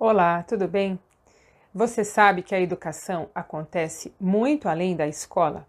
Olá, tudo bem? Você sabe que a educação acontece muito além da escola?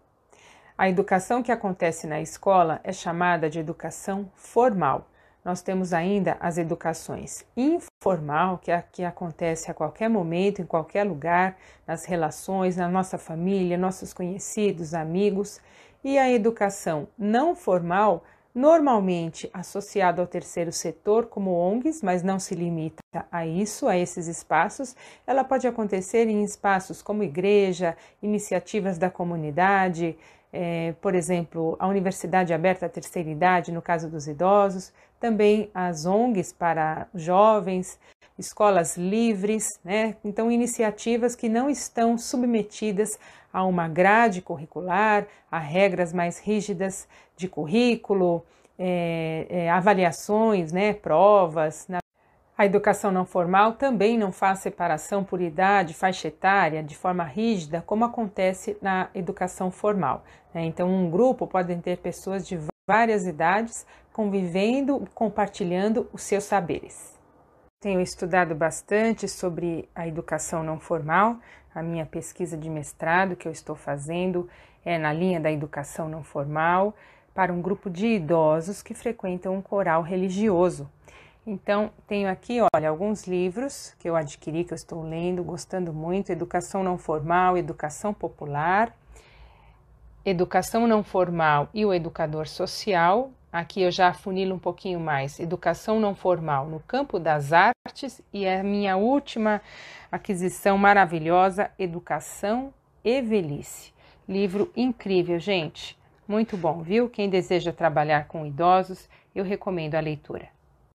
A educação que acontece na escola é chamada de educação formal. Nós temos ainda as educações informal, que, é que acontece a qualquer momento, em qualquer lugar, nas relações, na nossa família, nossos conhecidos, amigos, e a educação não formal, normalmente associado ao terceiro setor, como ONGs, mas não se limita a isso, a esses espaços. Ela pode acontecer em espaços como igreja, iniciativas da comunidade, é, por exemplo, a Universidade Aberta à Terceira Idade, no caso dos idosos, também as ONGs para jovens, escolas livres, né? Então, iniciativas que não estão submetidas a uma grade curricular, a regras mais rígidas de currículo, é, é, avaliações, né? provas. Na... A educação não formal também não faz separação por idade, faixa etária, de forma rígida, como acontece na educação formal. Né? Então, um grupo pode ter pessoas de várias idades convivendo, compartilhando os seus saberes. Tenho estudado bastante sobre a educação não formal. A minha pesquisa de mestrado que eu estou fazendo é na linha da educação não formal para um grupo de idosos que frequentam um coral religioso. Então, tenho aqui, olha, alguns livros que eu adquiri, que eu estou lendo, gostando muito: Educação Não Formal, Educação Popular, Educação Não Formal e o Educador Social, Aqui eu já afunilo um pouquinho mais. Educação não formal no campo das artes e a minha última aquisição maravilhosa, Educação e Velhice. Livro incrível, gente. Muito bom, viu? Quem deseja trabalhar com idosos, eu recomendo a leitura.